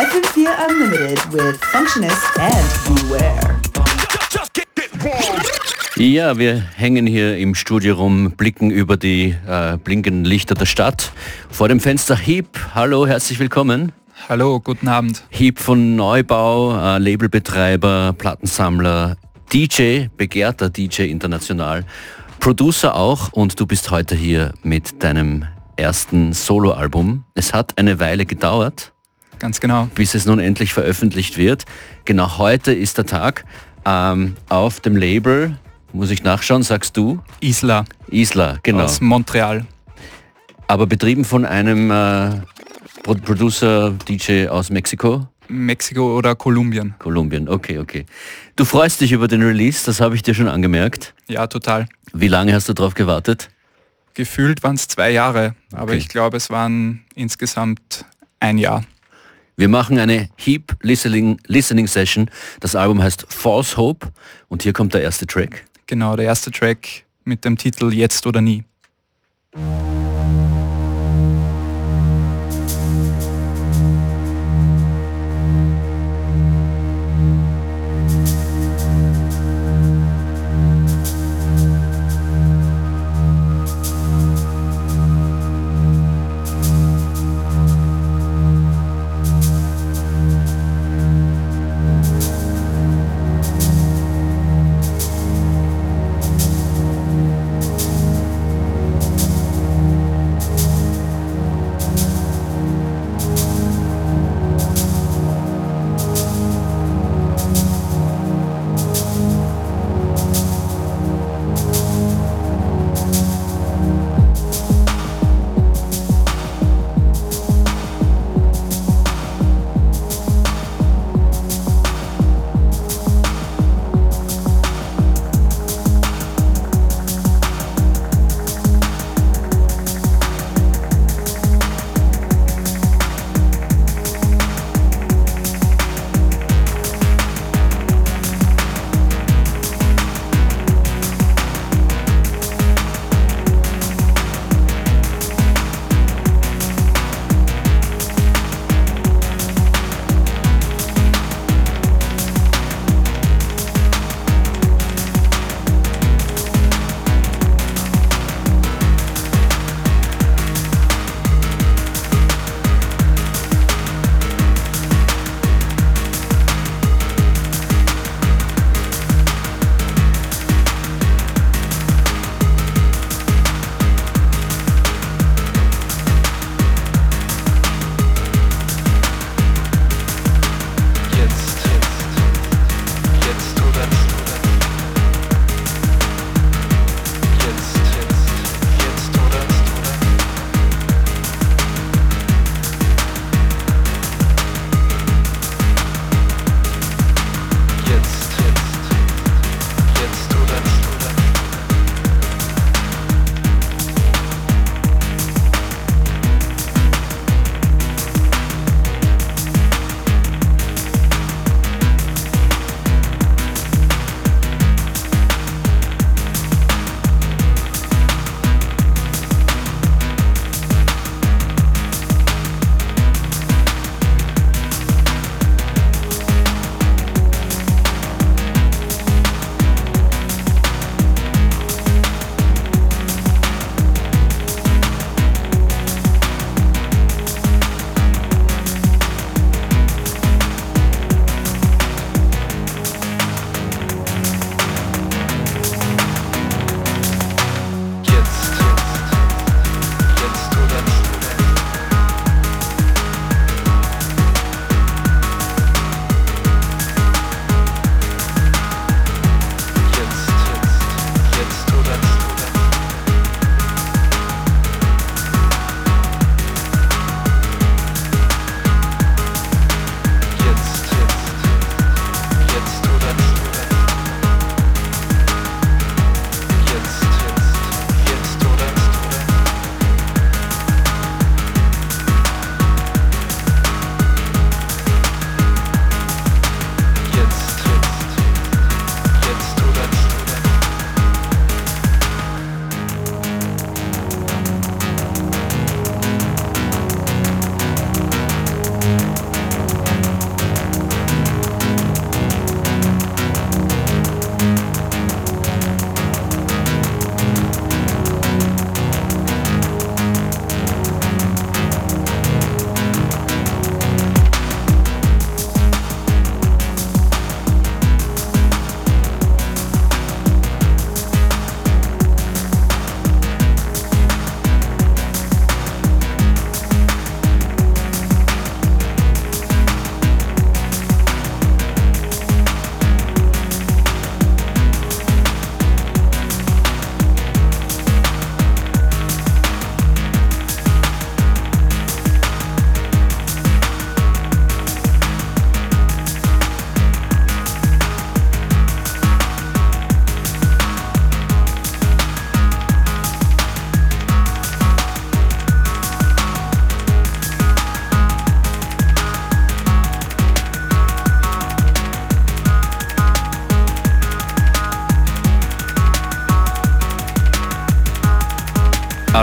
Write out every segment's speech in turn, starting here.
FM4 Unlimited with Functionist and Beware. Ja, wir hängen hier im Studio rum, blicken über die äh, blinkenden Lichter der Stadt. Vor dem Fenster Heap. Hallo, herzlich willkommen. Hallo, guten Abend. Heap von Neubau, äh, Labelbetreiber, Plattensammler, DJ, begehrter DJ international, Producer auch und du bist heute hier mit deinem ersten Soloalbum. Es hat eine Weile gedauert. Ganz genau. Bis es nun endlich veröffentlicht wird. Genau heute ist der Tag. Ähm, auf dem Label, muss ich nachschauen, sagst du? Isla. Isla, genau. Aus Montreal. Aber betrieben von einem äh, Producer, DJ aus Mexiko? Mexiko oder Kolumbien. Kolumbien, okay, okay. Du freust dich über den Release, das habe ich dir schon angemerkt. Ja, total. Wie lange hast du darauf gewartet? Gefühlt waren es zwei Jahre, aber okay. ich glaube, es waren insgesamt ein Jahr. Wir machen eine Heap Listening, Listening Session. Das Album heißt False Hope und hier kommt der erste Track. Genau, der erste Track mit dem Titel Jetzt oder nie.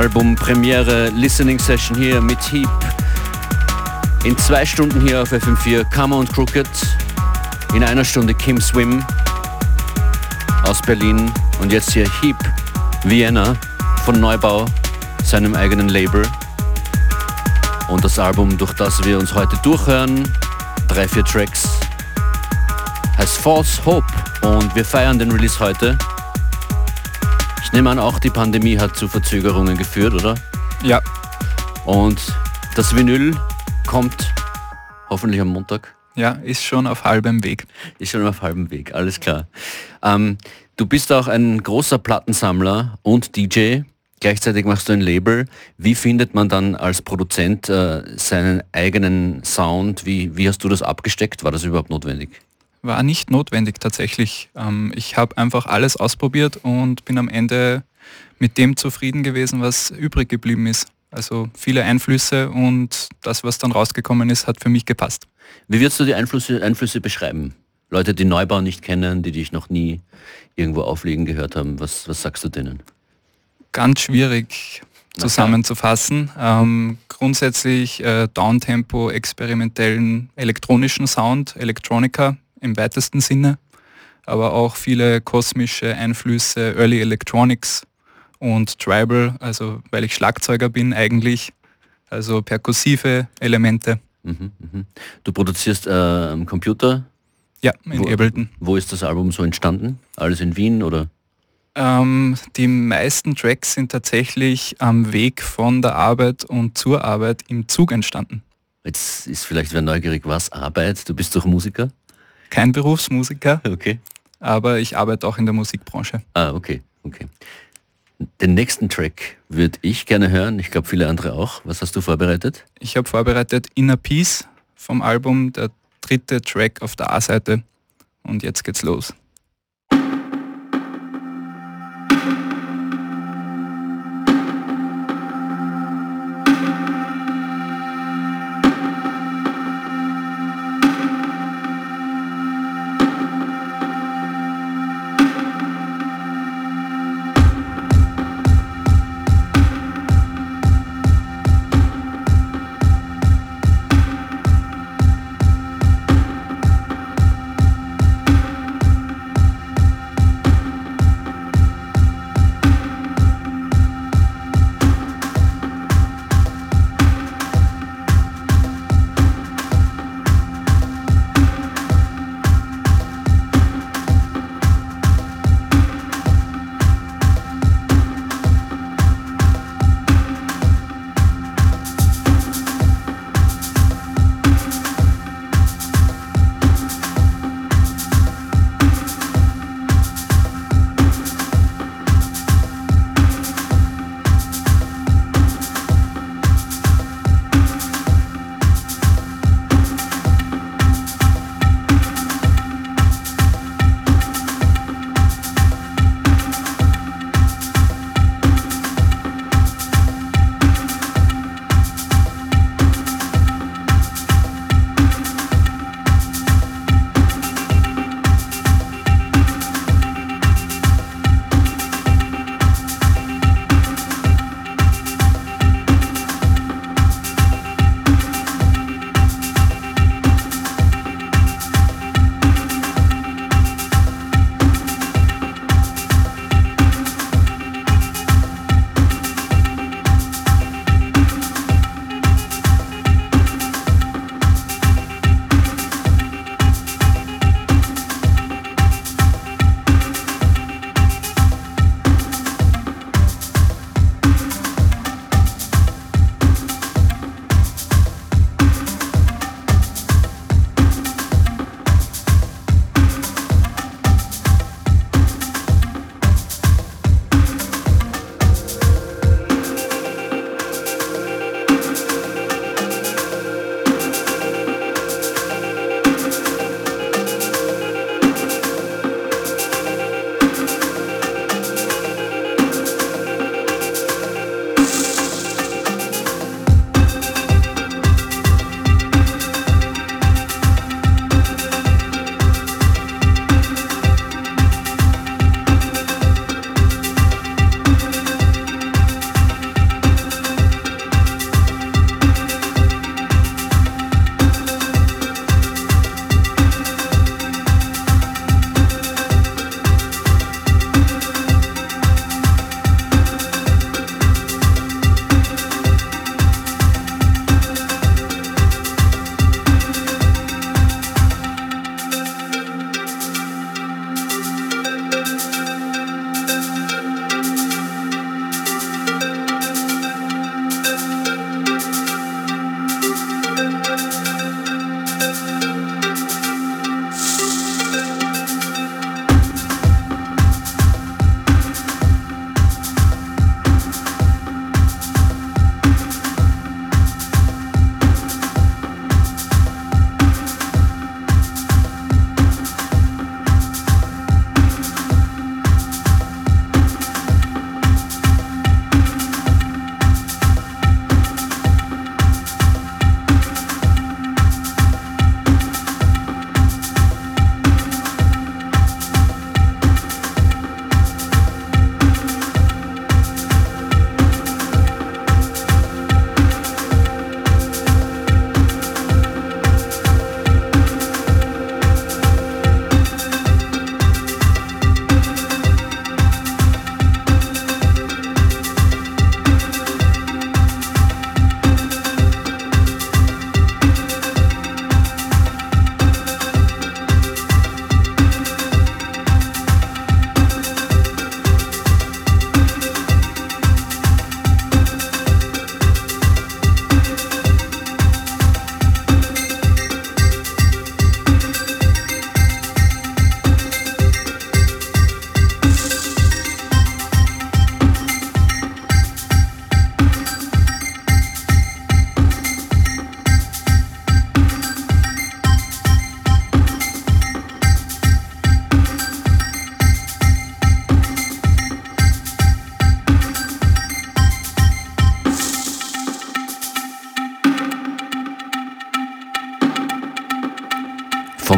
Album Premiere Listening Session hier mit Heap. In zwei Stunden hier auf FM4 Kammer und Crooked. In einer Stunde Kim Swim aus Berlin. Und jetzt hier Heap Vienna von Neubau, seinem eigenen Label. Und das Album, durch das wir uns heute durchhören, drei, vier Tracks, heißt False Hope. Und wir feiern den Release heute. Nehme an, auch die Pandemie hat zu Verzögerungen geführt, oder? Ja. Und das Vinyl kommt hoffentlich am Montag. Ja, ist schon auf halbem Weg. Ist schon auf halbem Weg, alles klar. Ähm, du bist auch ein großer Plattensammler und DJ. Gleichzeitig machst du ein Label. Wie findet man dann als Produzent äh, seinen eigenen Sound? Wie, wie hast du das abgesteckt? War das überhaupt notwendig? War nicht notwendig tatsächlich. Ähm, ich habe einfach alles ausprobiert und bin am Ende mit dem zufrieden gewesen, was übrig geblieben ist. Also viele Einflüsse und das, was dann rausgekommen ist, hat für mich gepasst. Wie würdest du die Einflüsse, Einflüsse beschreiben? Leute, die Neubau nicht kennen, die dich noch nie irgendwo auflegen gehört haben, was, was sagst du denen? Ganz schwierig zusammenzufassen. Ähm, grundsätzlich äh, Downtempo, experimentellen elektronischen Sound, Elektronika im weitesten Sinne, aber auch viele kosmische Einflüsse, Early Electronics und Tribal, also weil ich Schlagzeuger bin eigentlich, also perkussive Elemente. Mhm, mhm. Du produzierst äh, am Computer? Ja, in wo, Ableton. Wo ist das Album so entstanden? Alles in Wien oder? Ähm, die meisten Tracks sind tatsächlich am Weg von der Arbeit und zur Arbeit im Zug entstanden. Jetzt ist vielleicht wer neugierig, was Arbeit? Du bist doch Musiker? Kein Berufsmusiker, okay. aber ich arbeite auch in der Musikbranche. Ah, okay, okay. Den nächsten Track würde ich gerne hören. Ich glaube, viele andere auch. Was hast du vorbereitet? Ich habe vorbereitet Inner Peace vom Album, der dritte Track auf der A-Seite. Und jetzt geht's los.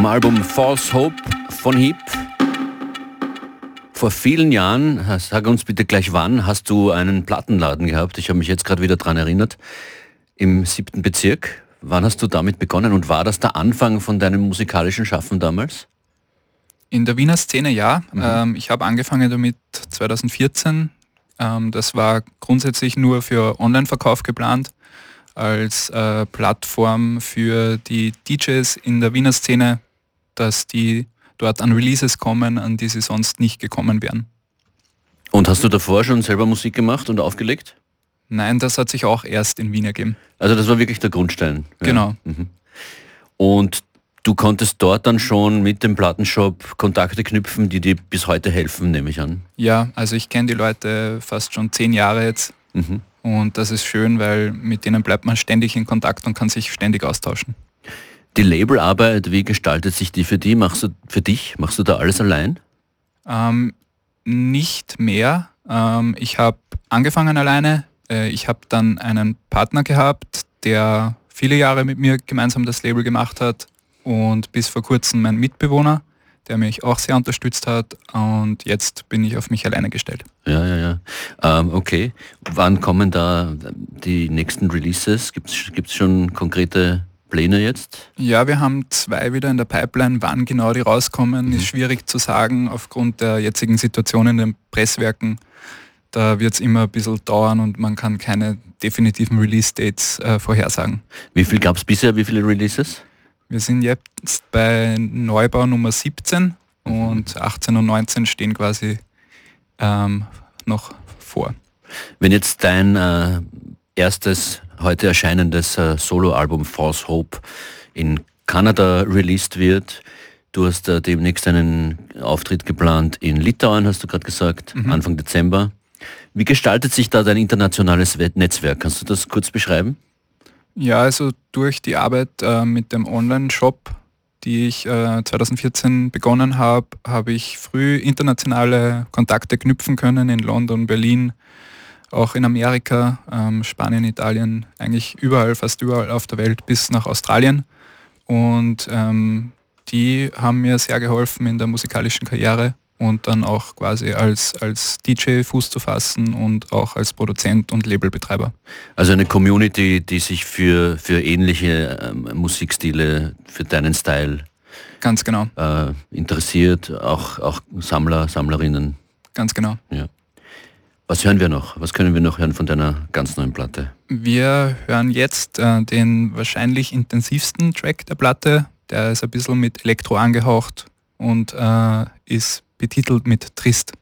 Album False Hope von Heap. Vor vielen Jahren, sag uns bitte gleich wann, hast du einen Plattenladen gehabt. Ich habe mich jetzt gerade wieder daran erinnert. Im siebten Bezirk. Wann hast du damit begonnen und war das der Anfang von deinem musikalischen Schaffen damals? In der Wiener Szene ja. Mhm. Ähm, ich habe angefangen damit 2014. Ähm, das war grundsätzlich nur für Online-Verkauf geplant, als äh, Plattform für die DJs in der Wiener Szene, dass die dort an Releases kommen, an die sie sonst nicht gekommen wären. Und hast du davor schon selber Musik gemacht und aufgelegt? Nein, das hat sich auch erst in Wien ergeben. Also das war wirklich der Grundstein. Ja. Genau. Mhm. Und du konntest dort dann schon mit dem Plattenshop Kontakte knüpfen, die dir bis heute helfen, nehme ich an. Ja, also ich kenne die Leute fast schon zehn Jahre jetzt. Mhm. Und das ist schön, weil mit denen bleibt man ständig in Kontakt und kann sich ständig austauschen. Die Labelarbeit, wie gestaltet sich die für die? Machst du für dich? Machst du da alles allein? Ähm, nicht mehr. Ähm, ich habe angefangen alleine. Äh, ich habe dann einen Partner gehabt, der viele Jahre mit mir gemeinsam das Label gemacht hat und bis vor kurzem mein Mitbewohner, der mich auch sehr unterstützt hat und jetzt bin ich auf mich alleine gestellt. Ja, ja, ja. Ähm, okay. Wann kommen da die nächsten Releases? Gibt es schon konkrete Pläne jetzt? Ja, wir haben zwei wieder in der Pipeline. Wann genau die rauskommen, mhm. ist schwierig zu sagen aufgrund der jetzigen Situation in den Presswerken. Da wird es immer ein bisschen dauern und man kann keine definitiven Release-Dates äh, vorhersagen. Wie viel gab es bisher? Wie viele Releases? Wir sind jetzt bei Neubau Nummer 17 und 18 und 19 stehen quasi ähm, noch vor. Wenn jetzt dein äh, erstes heute erscheinendes äh, Soloalbum False Hope in Kanada released wird. Du hast äh, demnächst einen Auftritt geplant in Litauen, hast du gerade gesagt, mhm. Anfang Dezember. Wie gestaltet sich da dein internationales Netzwerk? Kannst du das kurz beschreiben? Ja, also durch die Arbeit äh, mit dem Online-Shop, die ich äh, 2014 begonnen habe, habe ich früh internationale Kontakte knüpfen können in London, Berlin, auch in Amerika, ähm, Spanien, Italien, eigentlich überall, fast überall auf der Welt bis nach Australien. Und ähm, die haben mir sehr geholfen in der musikalischen Karriere und dann auch quasi als, als DJ Fuß zu fassen und auch als Produzent und Labelbetreiber. Also eine Community, die sich für, für ähnliche ähm, Musikstile, für deinen Style Ganz genau. Äh, interessiert, auch, auch Sammler, Sammlerinnen. Ganz genau. Ja. Was hören wir noch? Was können wir noch hören von deiner ganz neuen Platte? Wir hören jetzt äh, den wahrscheinlich intensivsten Track der Platte. Der ist ein bisschen mit Elektro angehaucht und äh, ist betitelt mit Trist.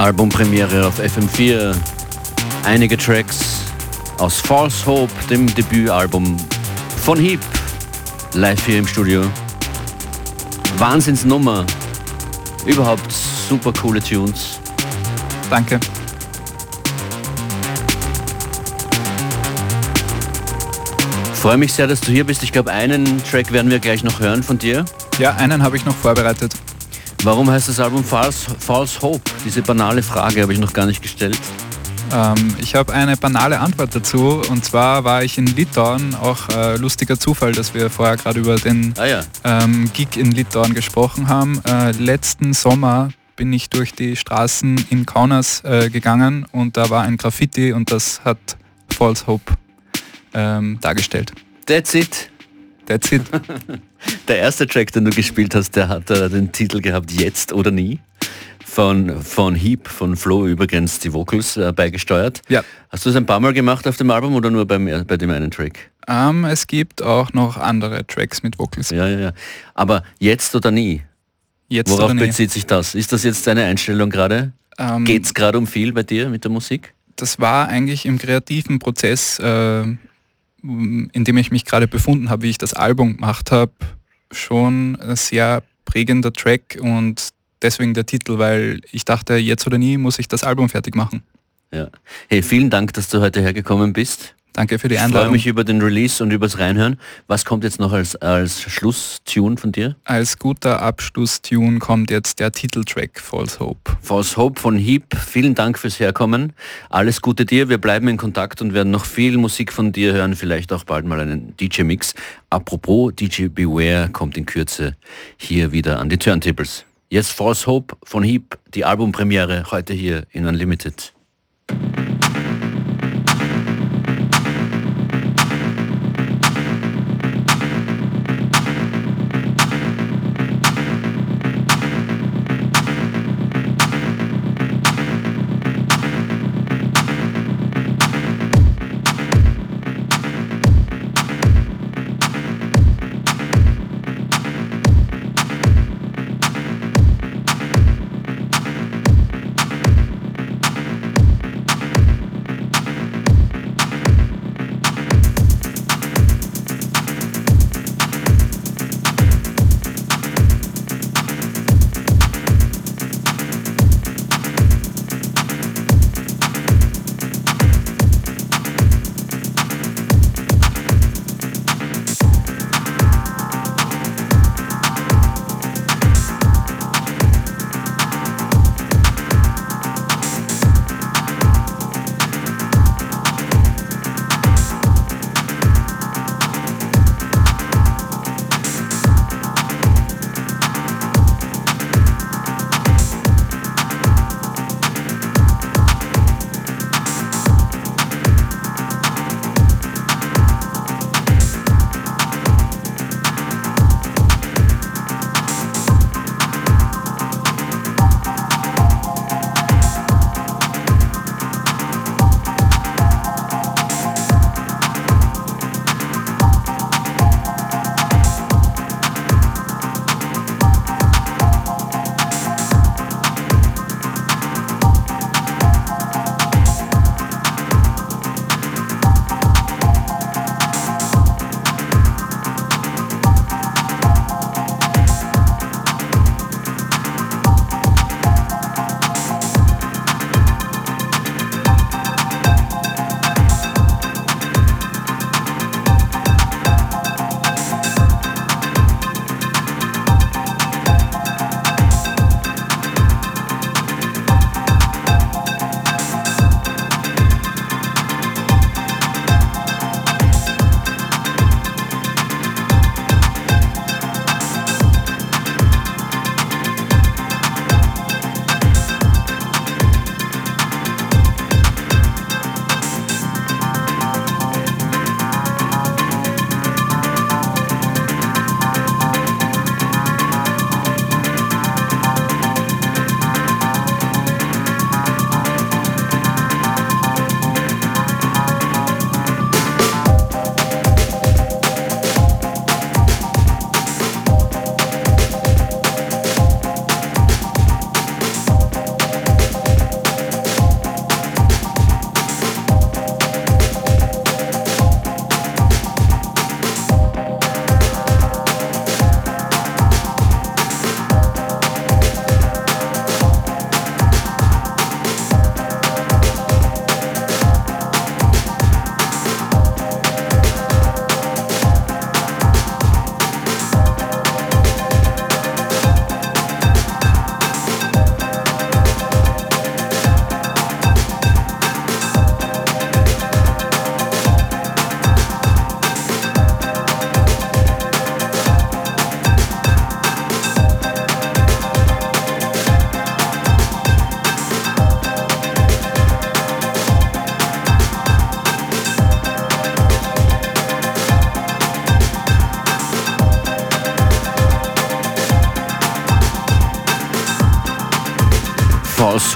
Albumpremiere auf FM4. Einige Tracks aus False Hope, dem Debütalbum von Heap, live hier im Studio. Wahnsinnsnummer. Überhaupt super coole Tunes. Danke. Freue mich sehr, dass du hier bist. Ich glaube, einen Track werden wir gleich noch hören von dir. Ja, einen habe ich noch vorbereitet. Warum heißt das Album False, False Hope? Diese banale Frage habe ich noch gar nicht gestellt. Ähm, ich habe eine banale Antwort dazu und zwar war ich in Litauen, auch äh, lustiger Zufall, dass wir vorher gerade über den ah, ja. ähm, Gig in Litauen gesprochen haben. Äh, letzten Sommer bin ich durch die Straßen in Kaunas äh, gegangen und da war ein Graffiti und das hat False Hope ähm, dargestellt. That's it. That's it. der erste Track, den du gespielt hast, der hat äh, den Titel gehabt Jetzt oder nie. Von, von Heap, von Flo übrigens die Vocals äh, beigesteuert. Ja. Hast du es ein paar Mal gemacht auf dem Album oder nur beim, bei dem einen Track? Um, ähm, es gibt auch noch andere Tracks mit Vocals. Ja, ja, ja. Aber jetzt oder nie? Jetzt Worauf oder nie? bezieht sich das? Ist das jetzt deine Einstellung gerade? Ähm, Geht es gerade um viel bei dir mit der Musik? Das war eigentlich im kreativen Prozess äh, in dem ich mich gerade befunden habe, wie ich das Album gemacht habe, schon ein sehr prägender Track und deswegen der Titel, weil ich dachte, jetzt oder nie muss ich das Album fertig machen. Ja. Hey, vielen Dank, dass du heute hergekommen bist. Danke für die Einladung. Ich freue mich über den Release und übers Reinhören. Was kommt jetzt noch als, als Schlusstune von dir? Als guter Abschlusstune kommt jetzt der Titeltrack False Hope. False Hope von Heap. Vielen Dank fürs Herkommen. Alles Gute dir. Wir bleiben in Kontakt und werden noch viel Musik von dir hören. Vielleicht auch bald mal einen DJ-Mix. Apropos, DJ Beware kommt in Kürze hier wieder an die Turntables. Jetzt False Hope von Heap, die Albumpremiere heute hier in Unlimited.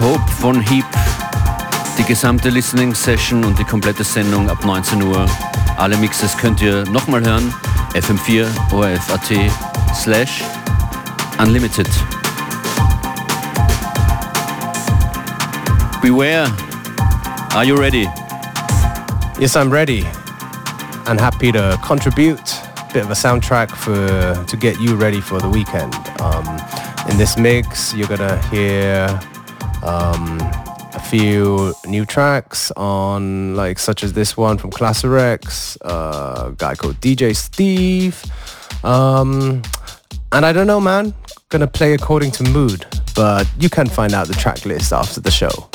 Hope von Heap. Die gesamte Listening Session und die komplette Sendung ab 19 Uhr. Alle Mixes könnt ihr nochmal hören. FM4 ORF.at slash unlimited. Beware. Are you ready? Yes, I'm ready and happy to contribute bit of a soundtrack for to get you ready for the weekend. Um, in this mix, you're gonna hear um, a few new tracks on like such as this one from Class Rex, uh, a guy called DJ Steve. Um, and I don't know, man, gonna play according to mood, but you can find out the track list after the show.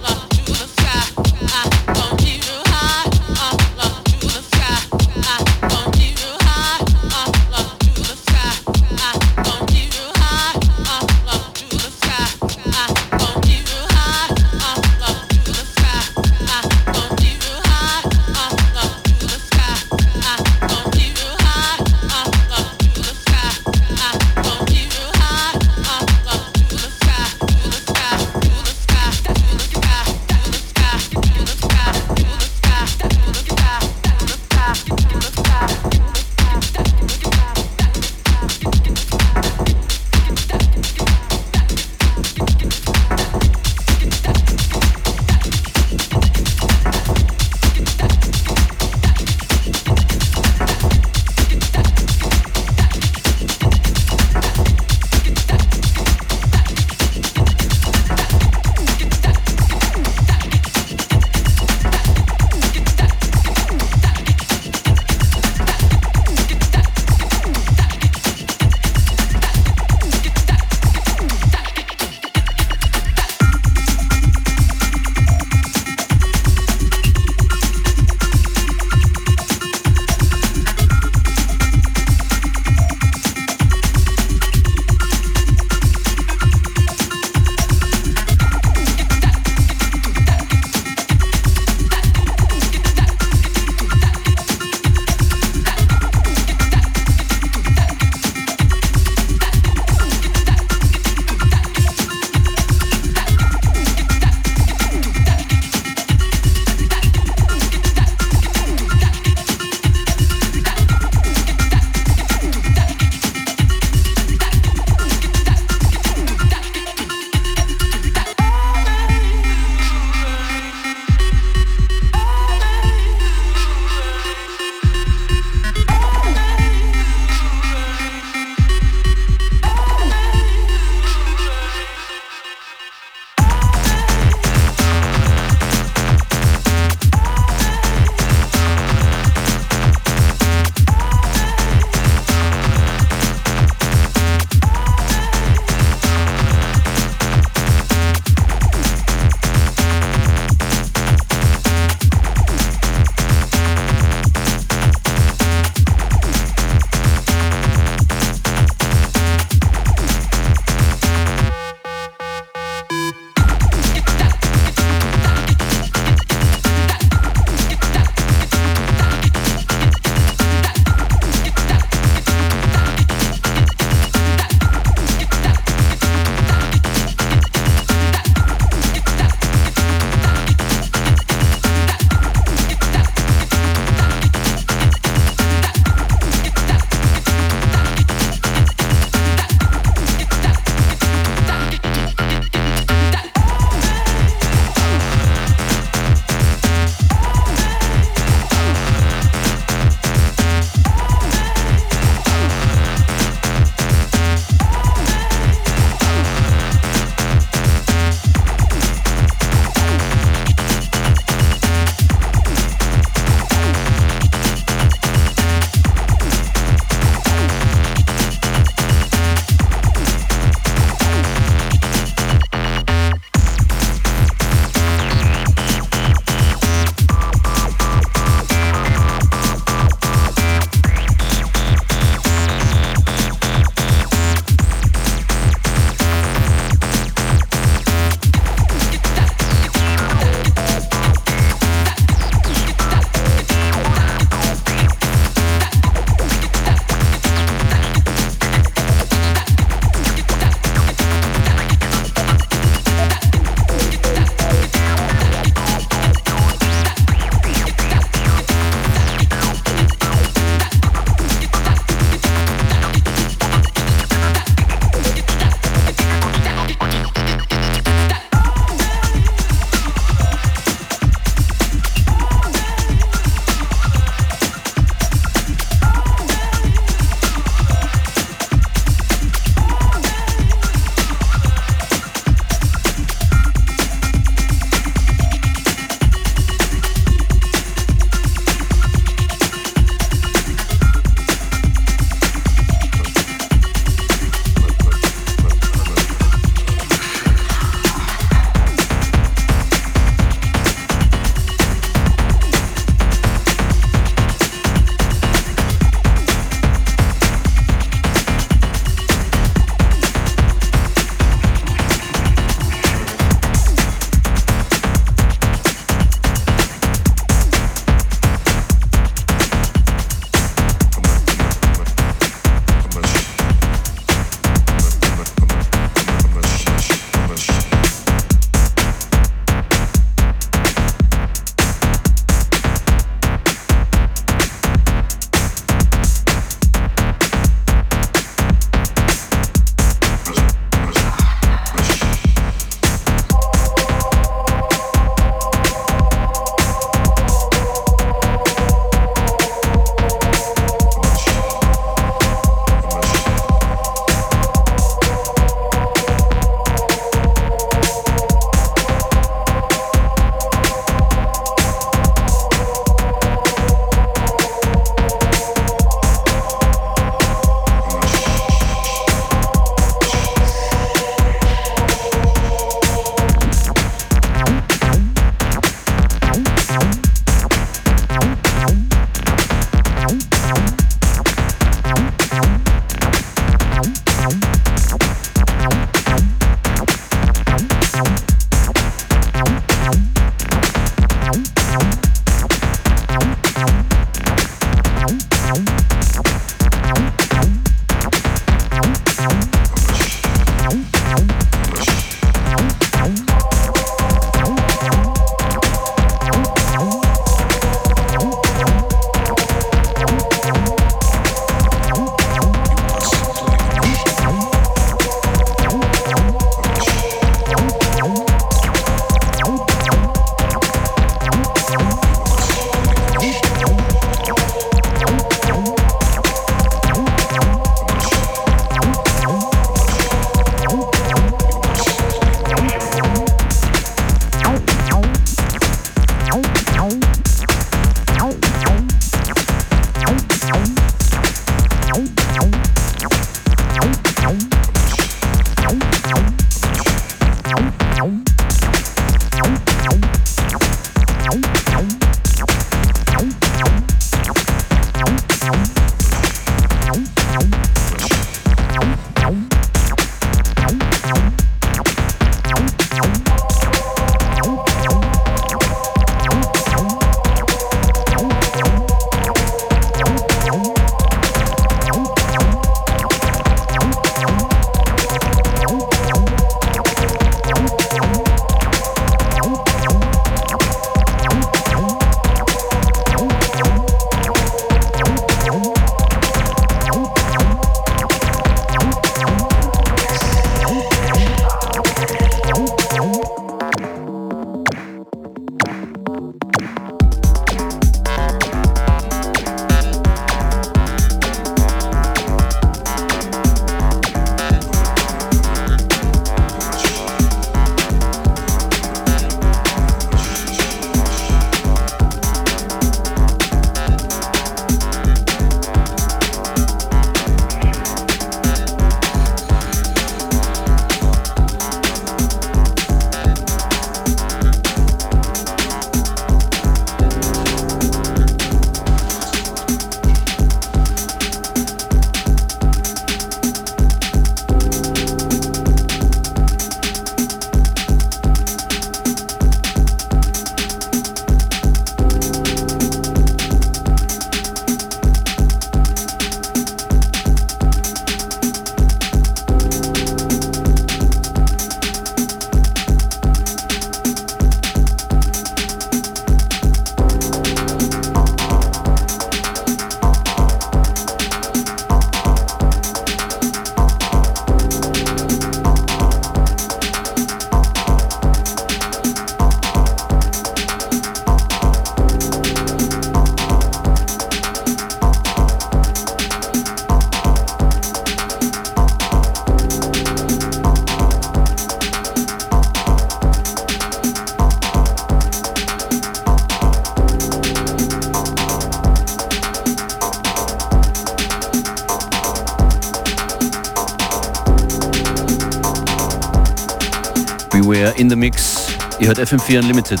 Ihr hört FM4 Unlimited.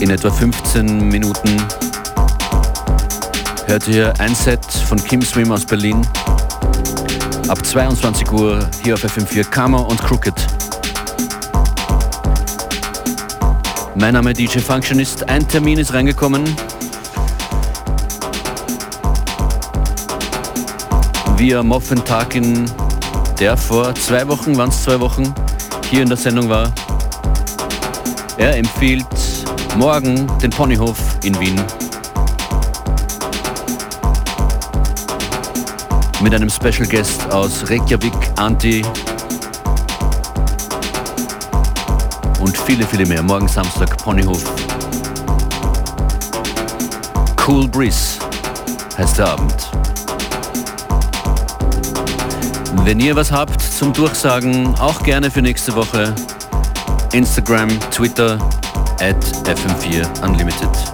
In etwa 15 Minuten hört ihr ein Set von Kim Swim aus Berlin. Ab 22 Uhr hier auf FM4 Kammer und Crooked. Mein Name ist DJ Functionist. Ein Termin ist reingekommen. Via Moffen Tarkin der vor zwei Wochen, waren es zwei Wochen, hier in der Sendung war. Er empfiehlt morgen den Ponyhof in Wien. Mit einem Special Guest aus Reykjavik, Anti. Und viele, viele mehr. Morgen Samstag, Ponyhof. Cool Breeze heißt der Abend. Wenn ihr was habt zum Durchsagen, auch gerne für nächste Woche. Instagram, Twitter, at FM4 Unlimited.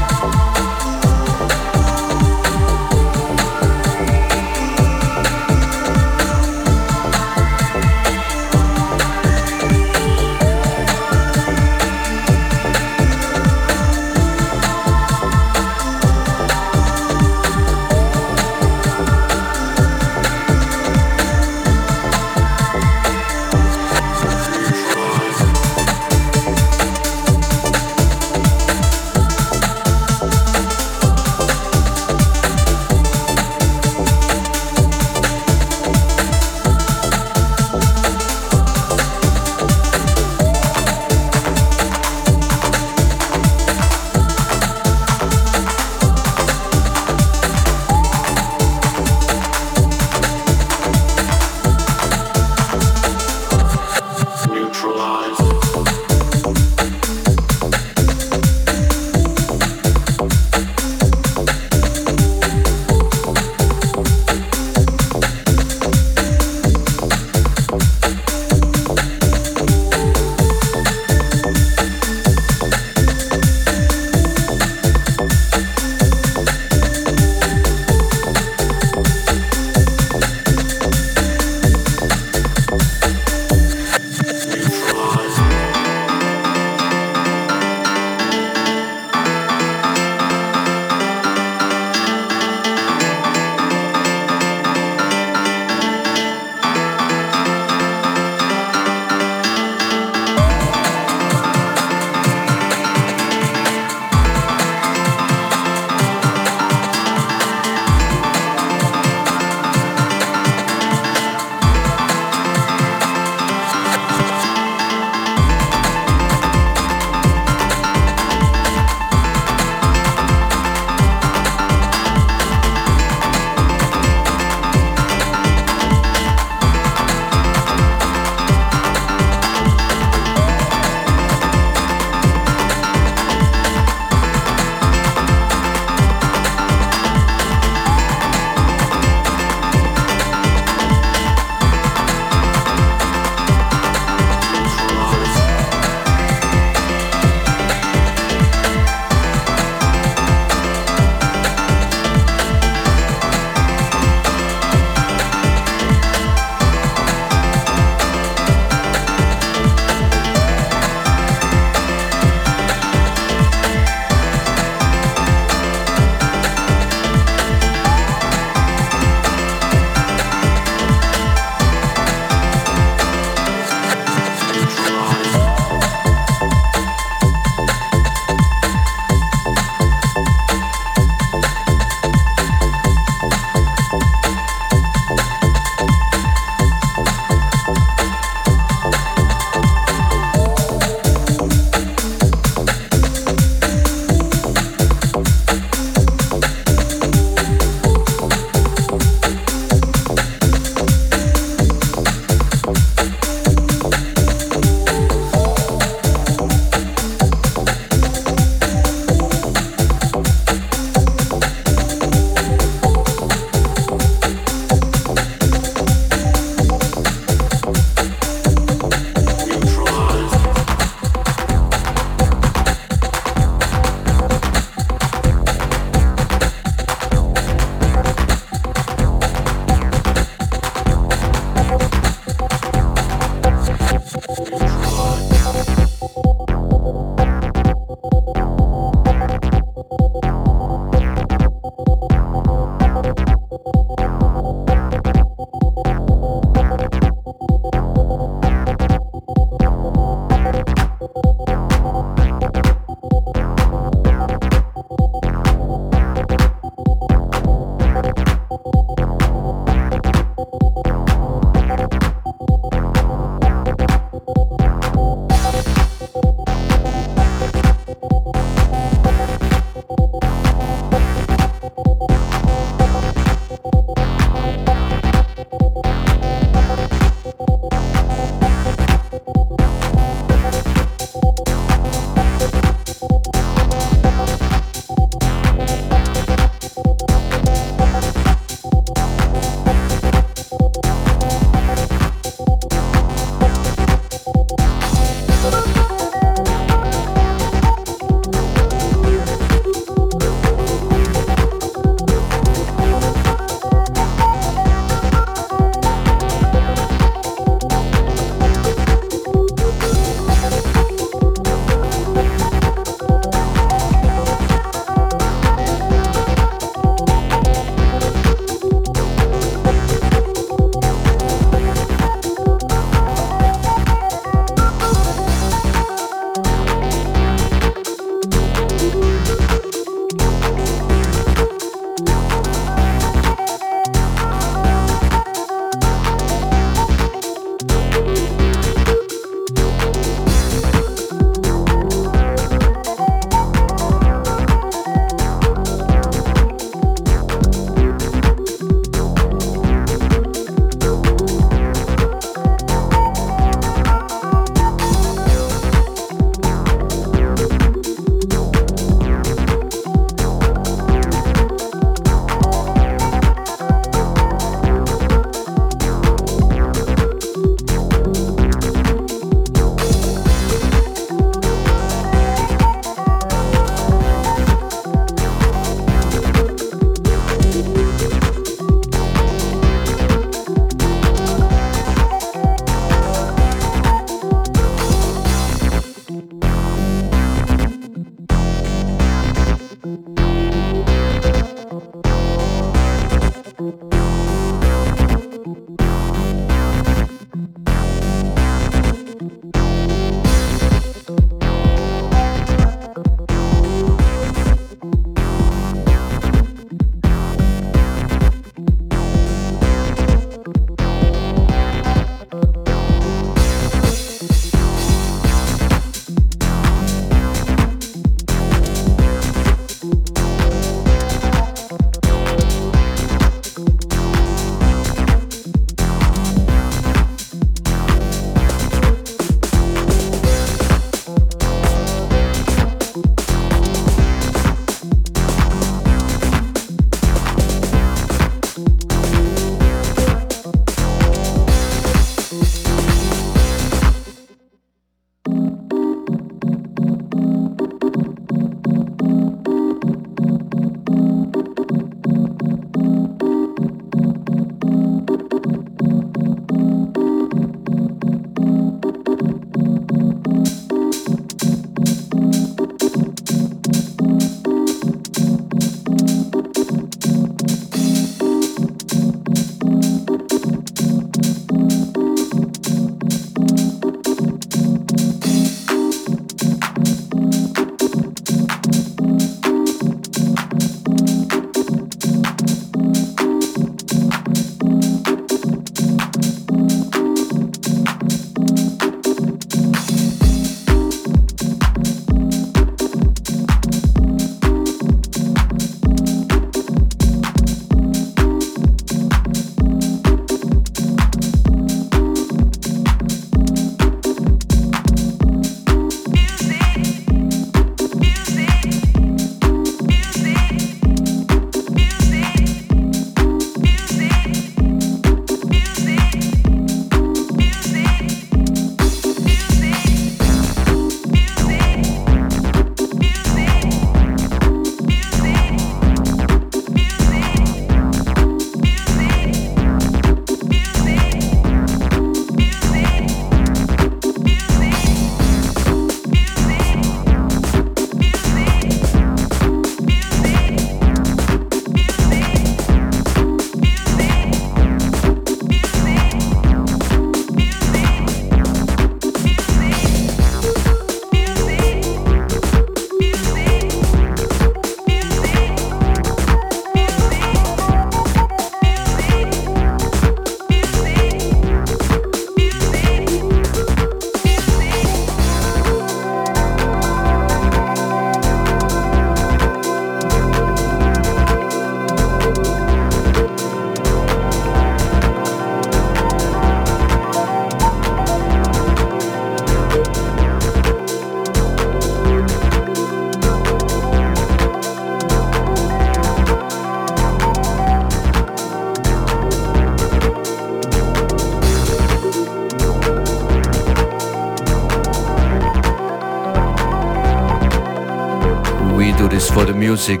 Music.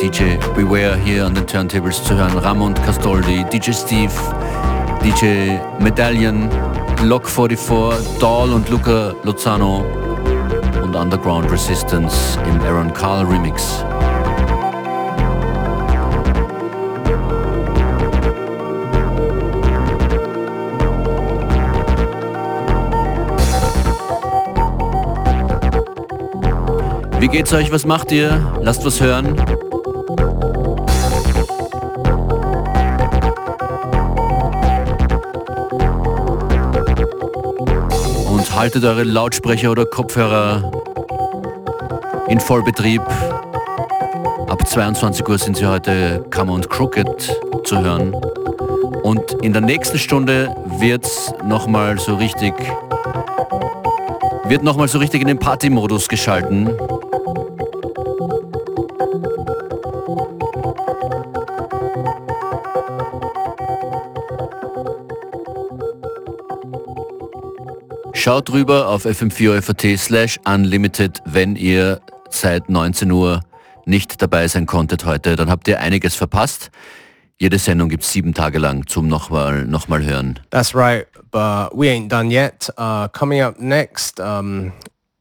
DJ Beware hier an den Turntables zu hören, Ramon Castoldi, DJ Steve, DJ Medallion, Lock 44, Dahl und Luca Lozano und Underground Resistance im Aaron Carl Remix. Wie geht's euch? Was macht ihr? Lasst was hören. Und haltet eure Lautsprecher oder Kopfhörer in Vollbetrieb. Ab 22 Uhr sind sie heute Kammer und Crooked zu hören. Und in der nächsten Stunde wird's nochmal so richtig wird nochmal so richtig in den Party-Modus geschalten. Schaut rüber auf fm4 slash unlimited, wenn ihr seit 19 Uhr nicht dabei sein konntet heute. Dann habt ihr einiges verpasst. Jede Sendung gibt es sieben Tage lang zum nochmal noch mal hören. That's right, but we ain't done yet. Uh, coming up next, um,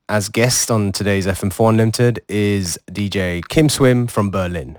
as guest on today's FM4 Unlimited is DJ Kim Swim from Berlin.